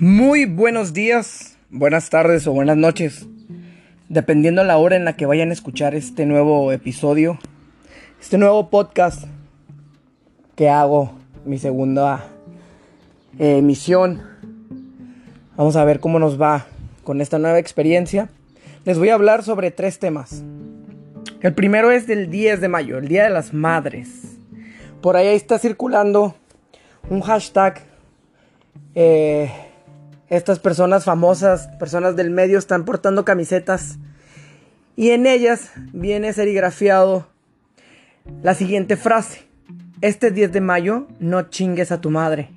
Muy buenos días, buenas tardes o buenas noches, dependiendo la hora en la que vayan a escuchar este nuevo episodio, este nuevo podcast que hago, mi segunda eh, emisión. Vamos a ver cómo nos va con esta nueva experiencia. Les voy a hablar sobre tres temas. El primero es del 10 de mayo, el Día de las Madres. Por ahí está circulando un hashtag. Eh, estas personas famosas, personas del medio, están portando camisetas y en ellas viene serigrafiado la siguiente frase. Este 10 de mayo no chingues a tu madre.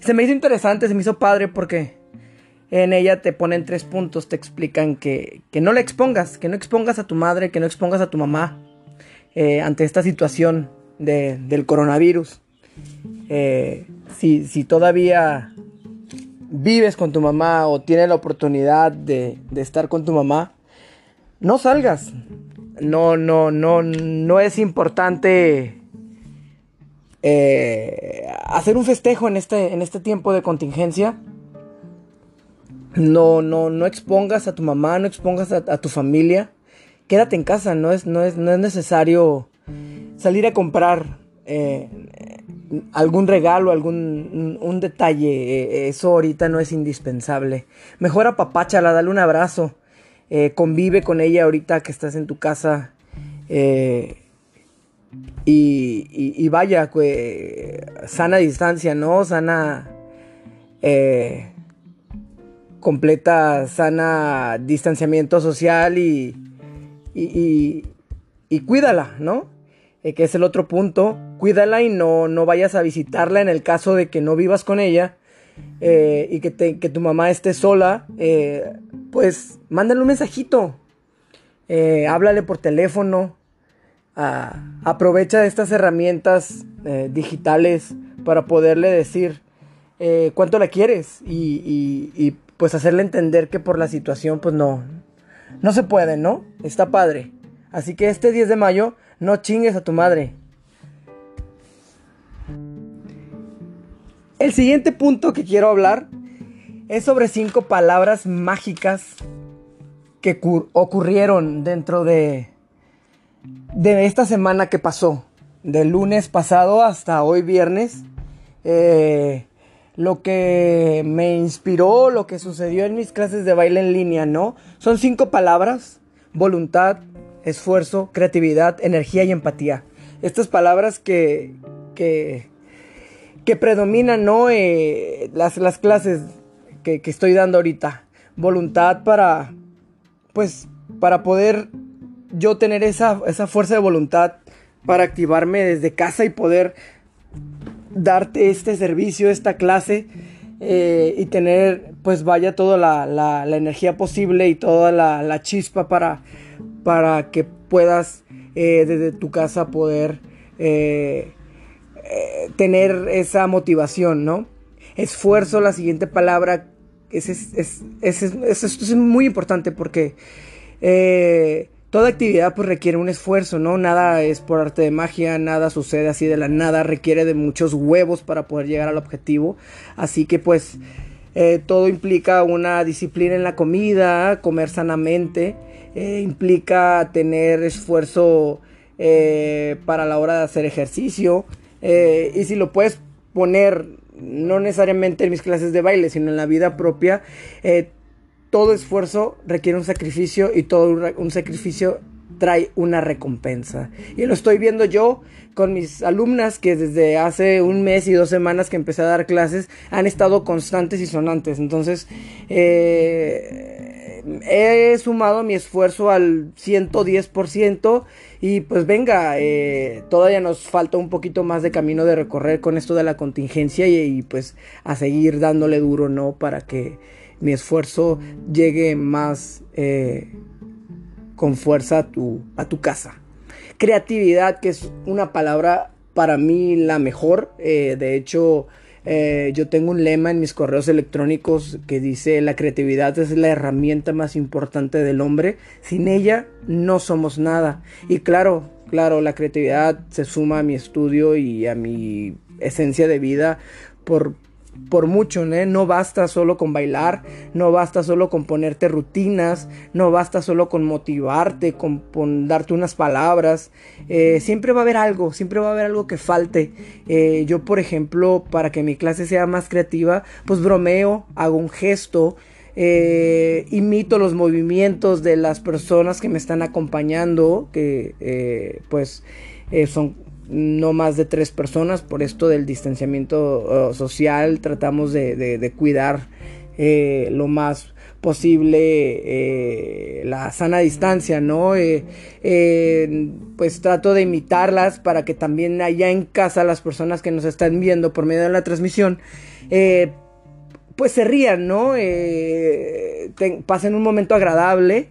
Se me hizo interesante, se me hizo padre porque en ella te ponen tres puntos, te explican que, no le expongas, que no expongas a tu madre, que no expongas a tu mamá eh, ante esta situación del coronavirus. Eh, si, si todavía vives con tu mamá o tienes la oportunidad de, estar con tu mamá, no salgas. No, no, no, no es importante eh, hacer un festejo en este, en este tiempo de contingencia. No, no, no expongas a tu mamá, no expongas a, tu familia. Quédate en casa, no es, no es, no es necesario salir a comprar. Eh, algún regalo, algún un detalle, eh, eso ahorita no es indispensable. Mejor apapáchala, dale un abrazo, eh, convive con ella ahorita que estás en tu casa eh, y, vaya, sana distancia, ¿no? Sana, completa, sana distanciamiento social y, y, y cuídala, ¿no? Que es el otro punto cuídala y no, no vayas a visitarla en el caso de que no vivas con ella eh, y que, tu mamá esté sola, eh, pues mándale un mensajito, eh, háblale por teléfono, aprovecha estas herramientas digitales para poderle decir cuánto la quieres y, y, pues hacerle entender que por la situación pues no, no se puede, ¿no? Está padre. Así que este 10 de mayo no chingues a tu madre. El siguiente punto que quiero hablar es sobre cinco palabras mágicas que ocurrieron dentro de, de esta semana que pasó, del lunes pasado hasta hoy viernes. Eh, lo que me inspiró, lo que sucedió en mis clases de baile en línea, ¿no? Son cinco palabras, voluntad, esfuerzo, creatividad, energía y empatía. Estas palabras que, que que predominan, ¿no? Eh, las, las, clases que, estoy dando ahorita. Voluntad para, pues, para poder yo tener esa, esa fuerza de voluntad para activarme desde casa y poder darte este servicio, esta clase eh, y tener, pues vaya, toda la, la, energía posible y toda la, la chispa para, para que puedas eh, desde tu casa poder eh, tener esa motivación, ¿no? Esfuerzo, la siguiente palabra, es, es, es, muy importante porque eh, toda actividad pues requiere un esfuerzo, ¿no? Nada es por arte de magia, nada sucede así de la nada, requiere de muchos huevos para poder llegar al objetivo. Así que pues eh, todo implica una disciplina en la comida, comer sanamente, implica tener esfuerzo para la hora de hacer ejercicio, eh, y si lo puedes poner, no necesariamente en mis clases de baile, sino en la vida propia, eh, todo esfuerzo requiere un sacrificio y todo un sacrificio trae una recompensa. Y lo estoy viendo yo con mis alumnas que desde hace un mes y dos semanas que empecé a dar clases han estado constantes y sonantes. Entonces, eh, he sumado mi esfuerzo al 110% y pues venga, eh, todavía nos falta un poquito más de camino de recorrer con esto de la contingencia y, pues a seguir dándole duro, ¿no? Para que mi esfuerzo llegue más eh, con fuerza a tu, a tu casa. Creatividad, que es una palabra para mí la mejor. Eh, de hecho, eh, yo tengo un lema en mis correos electrónicos que dice la creatividad es la herramienta más importante del hombre. Sin ella no somos nada. Y claro, claro, la creatividad se suma a mi estudio y a mi esencia de vida por por mucho, ¿eh? no basta solo con bailar, no basta solo con ponerte rutinas, no basta solo con motivarte, con, darte unas palabras, eh, siempre va a haber algo, siempre va a haber algo que falte. Eh, yo, por ejemplo, para que mi clase sea más creativa, pues bromeo, hago un gesto, imito los movimientos de las personas que me están acompañando, que pues son no más de tres personas por esto del distanciamiento uh, social tratamos de, cuidar eh, lo más posible eh, la sana distancia no eh, pues trato de imitarlas para que también allá en casa las personas que nos están viendo por medio de la transmisión pues se rían no pasen un momento agradable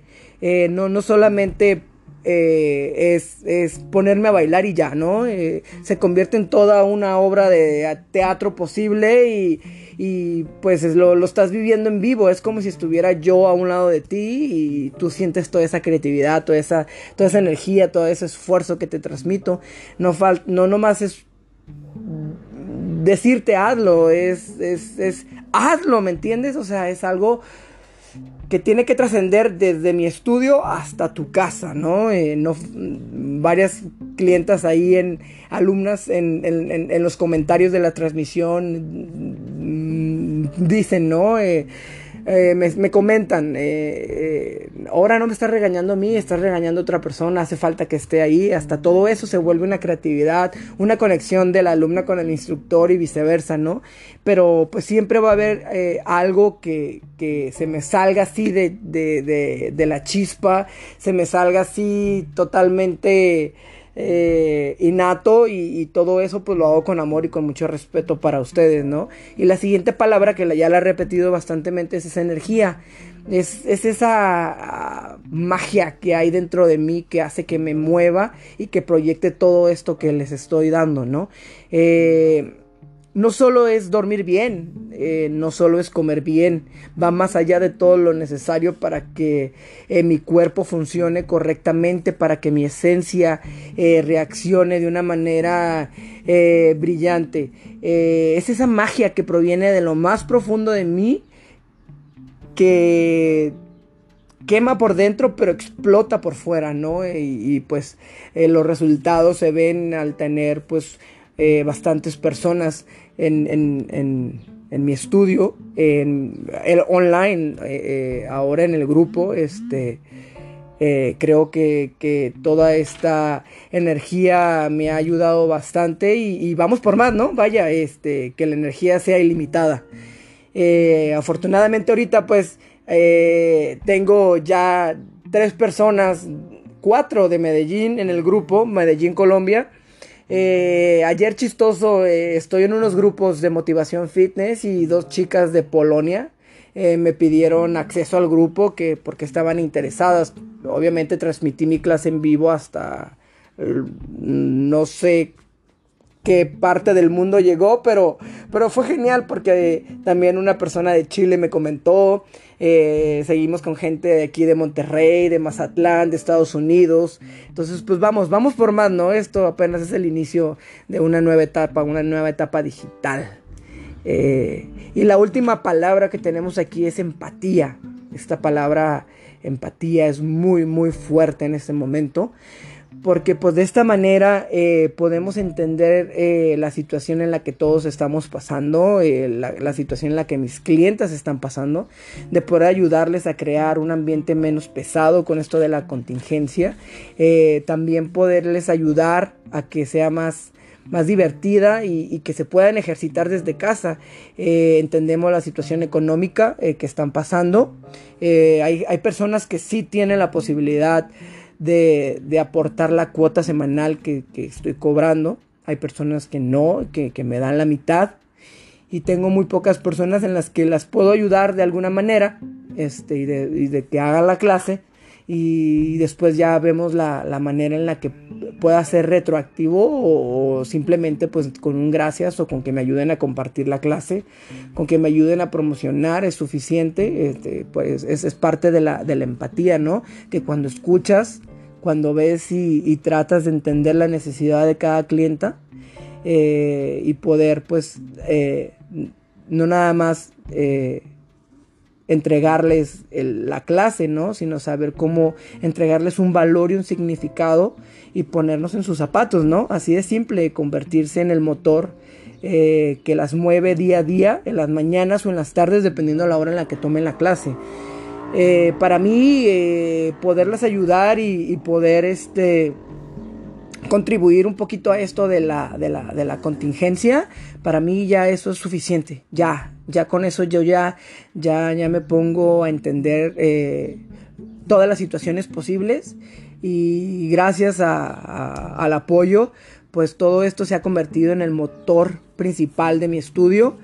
no no solamente eh, es, ponerme a bailar y ya, ¿no? Eh, se convierte en toda una obra de teatro posible y, pues lo, lo, estás viviendo en vivo, es como si estuviera yo a un lado de ti y tú sientes toda esa creatividad, toda esa, toda esa energía, todo ese esfuerzo que te transmito. No, fal no nomás es decirte hazlo, es, es, es hazlo, ¿me entiendes? O sea, es algo que tiene que trascender desde mi estudio hasta tu casa, ¿no? Eh, no varias clientas ahí en alumnas en, en, los comentarios de la transmisión mm, dicen, ¿no? Eh, eh, me, comentan, eh, eh, ahora no me estás regañando a mí, estás regañando a otra persona, hace falta que esté ahí, hasta todo eso se vuelve una creatividad, una conexión de la alumna con el instructor y viceversa, ¿no? Pero pues siempre va a haber algo que, que, se me salga así de, de, de, de la chispa, se me salga así totalmente eh, innato y, todo eso pues lo hago con amor y con mucho respeto para ustedes, ¿no? Y la siguiente palabra que ya la he repetido bastantemente es esa energía, es, esa ah, magia que hay dentro de mí que hace que me mueva y que proyecte todo esto que les estoy dando, ¿no? Eh, no solo es dormir bien, eh, no solo es comer bien, va más allá de todo lo necesario para que eh, mi cuerpo funcione correctamente, para que mi esencia eh, reaccione de una manera brillante. es esa magia que proviene de lo más profundo de mí que quema por dentro pero explota por fuera, ¿no? Y, y pues los resultados se ven al tener pues bastantes personas en, mi estudio, en el online, eh, eh, ahora en el grupo, este, eh, creo que, toda esta energía me ha ayudado bastante y, vamos por más, ¿no? Vaya, este, que la energía sea ilimitada. afortunadamente ahorita pues tengo ya tres personas, cuatro de Medellín en el grupo, Medellín Colombia. Eh, ayer chistoso, eh, estoy en unos grupos de motivación fitness y dos chicas de Polonia eh, me pidieron acceso al grupo que porque estaban interesadas. Obviamente transmití mi clase en vivo hasta no sé qué parte del mundo llegó, pero, pero fue genial porque también una persona de Chile me comentó, eh, seguimos con gente de aquí de Monterrey, de Mazatlán, de Estados Unidos, entonces pues vamos, vamos por más, ¿no? Esto apenas es el inicio de una nueva etapa, una nueva etapa digital. Eh, y la última palabra que tenemos aquí es empatía. Esta palabra empatía es muy, muy fuerte en este momento porque pues de esta manera eh, podemos entender eh, la situación en la que todos estamos pasando, eh, la, situación en la que mis clientes están pasando, de poder ayudarles a crear un ambiente menos pesado con esto de la contingencia, también poderles ayudar a que sea más más divertida y, que se puedan ejercitar desde casa. entendemos la situación económica que están pasando. hay, hay personas que sí tienen la posibilidad de, de aportar la cuota semanal que, que, estoy cobrando. Hay personas que no, que, que me dan la mitad. Y tengo muy pocas personas en las que las puedo ayudar de alguna manera. Este, y de, y de que haga la clase y después ya vemos la, la, manera en la que pueda ser retroactivo o, simplemente pues con un gracias o con que me ayuden a compartir la clase, con que me ayuden a promocionar es suficiente, este, pues es, es, parte de la, de la empatía, ¿no? Que cuando escuchas, cuando ves y, tratas de entender la necesidad de cada clienta eh, y poder pues... Eh, no nada más eh, entregarles la clase, ¿no? Sino saber cómo entregarles un valor y un significado y ponernos en sus zapatos, ¿no? Así de simple, convertirse en el motor eh, que las mueve día a día, en las mañanas o en las tardes, dependiendo de la hora en la que tomen la clase. Eh, para mí, eh, poderlas ayudar y, y, poder este, contribuir un poquito a esto de la, de la, de la contingencia, para mí ya eso es suficiente. Ya, ya con eso yo ya, ya, ya me pongo a entender eh, todas las situaciones posibles y gracias a, al apoyo, pues todo esto se ha convertido en el motor principal de mi estudio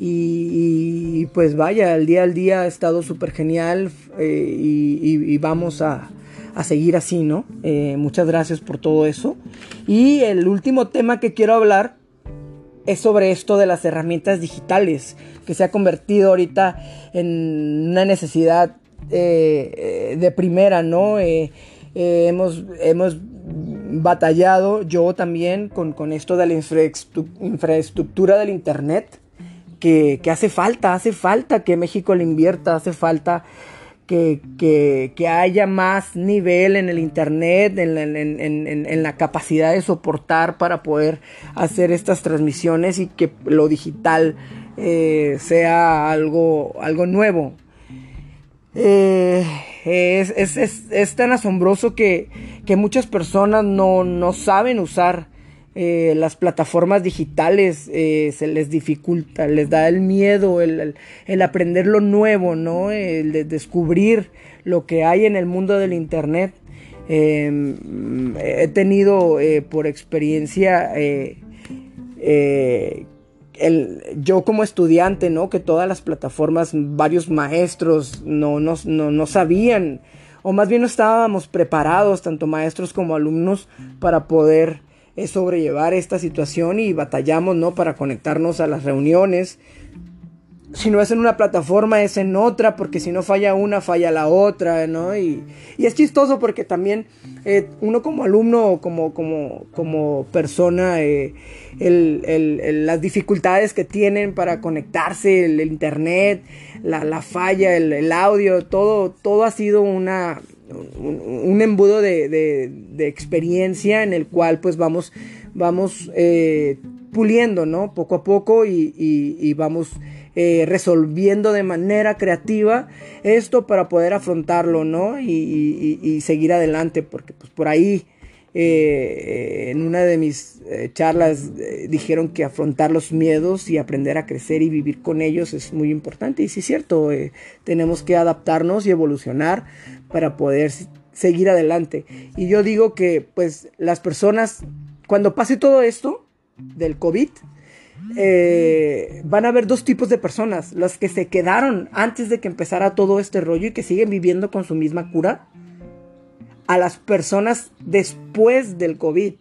y, pues vaya, el día al día ha estado súper genial eh, y, vamos a, a seguir así, ¿no? Eh, muchas gracias por todo eso. Y el último tema que quiero hablar es sobre esto de las herramientas digitales, que se ha convertido ahorita en una necesidad eh, de primera, ¿no? Eh, hemos, hemos batallado yo también con, con esto de la infraestructura del Internet, que, que hace falta, hace falta que México le invierta, hace falta que, haya más nivel en el Internet, en la, capacidad de soportar para poder hacer estas transmisiones y que lo digital eh, sea algo, algo nuevo. Eh, es, tan asombroso que, muchas personas no, no saben usar eh, las plataformas digitales eh, se les dificulta, les da el miedo, el, aprender lo nuevo, ¿no? El de descubrir lo que hay en el mundo del Internet. Em, he tenido eh, por experiencia yo como estudiante, ¿no? Que todas las plataformas, varios maestros no, no, no, sabían, o más bien no estábamos preparados, tanto maestros como alumnos, para poder es sobrellevar esta situación y batallamos, ¿no? Para conectarnos a las reuniones. Si no es en una plataforma, es en otra, porque si no falla una, falla la otra, ¿no? Y, es chistoso porque también eh, uno como alumno, como, como, como persona, eh, las dificultades que tienen para conectarse, el, internet, la, falla, el, audio, todo, todo ha sido una, un, embudo de, experiencia en el cual pues vamos, vamos eh, puliendo, ¿no? Poco a poco y, vamos eh, resolviendo de manera creativa esto para poder afrontarlo, ¿no? Y, seguir adelante, porque pues por ahí eh, en una de mis charlas dijeron que afrontar los miedos y aprender a crecer y vivir con ellos es muy importante. Y sí es cierto, tenemos que adaptarnos y evolucionar para poder seguir adelante. Y yo digo que pues las personas, cuando pase todo esto del COVID, eh, van a haber dos tipos de personas, las que se quedaron antes de que empezara todo este rollo y que siguen viviendo con su misma cura, a las personas después del COVID.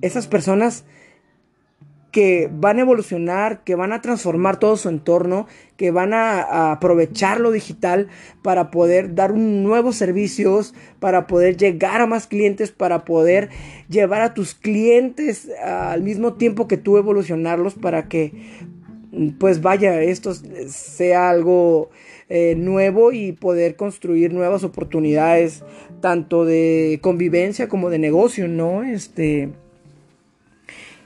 Esas personas que van a evolucionar, que van a transformar todo su entorno, que van a, aprovechar lo digital para poder dar nuevos servicios, para poder llegar a más clientes, para poder llevar a tus clientes al mismo tiempo que tú evolucionarlos para que pues vaya, esto sea algo eh, nuevo y poder construir nuevas oportunidades tanto de convivencia como de negocio, ¿no? Este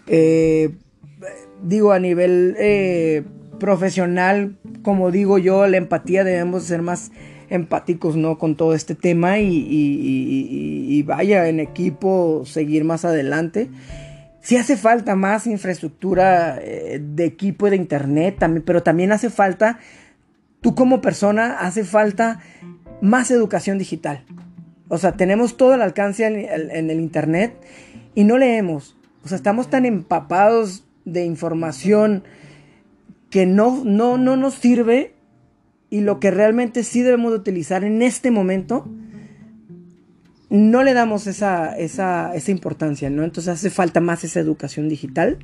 eh, digo, a nivel eh, profesional, como digo yo, la empatía debemos ser más empáticos, ¿no? Con todo este tema y, vaya, en equipo, seguir más adelante. Sí hace falta más infraestructura eh, de equipo y de internet, también, pero también hace falta, tú como persona, hace falta más educación digital. O sea, tenemos todo el alcance en el internet y no leemos. O sea, estamos tan empapados de información que no, no, no nos sirve y lo que realmente sí debemos de utilizar en este momento, no le damos esa, esa, esa importancia, ¿no? Entonces hace falta más esa educación digital.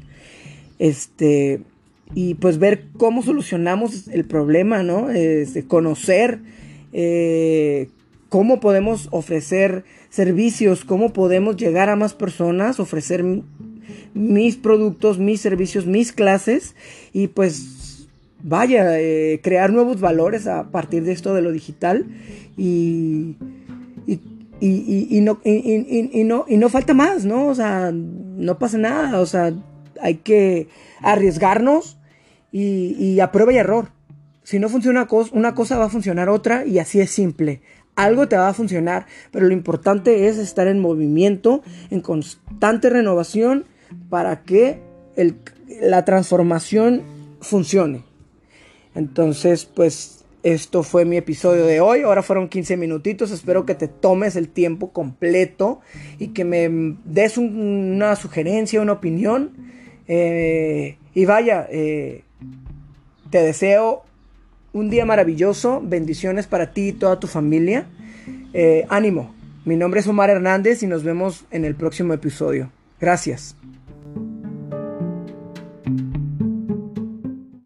Este, y pues ver cómo solucionamos el problema, ¿no? Este, conocer eh, cómo podemos ofrecer servicios, cómo podemos llegar a más personas, ofrecer mis productos, mis servicios, mis clases y pues vaya, eh, crear nuevos valores a partir de esto de lo digital y, y, no, y, no, y no falta más, ¿no? O sea, no pasa nada, o sea, hay que arriesgarnos y, a prueba y error. Si no funciona una cosa, va a funcionar otra y así es simple. Algo te va a funcionar, pero lo importante es estar en movimiento, en constante renovación para que la transformación funcione. Entonces, pues esto fue mi episodio de hoy. Ahora fueron 15 minutitos. Espero que te tomes el tiempo completo y que me des una sugerencia, una opinión. Eh, y vaya, eh, te deseo un día maravilloso. Bendiciones para ti y toda tu familia. Eh, ánimo. Mi nombre es Omar Hernández y nos vemos en el próximo episodio. Gracias.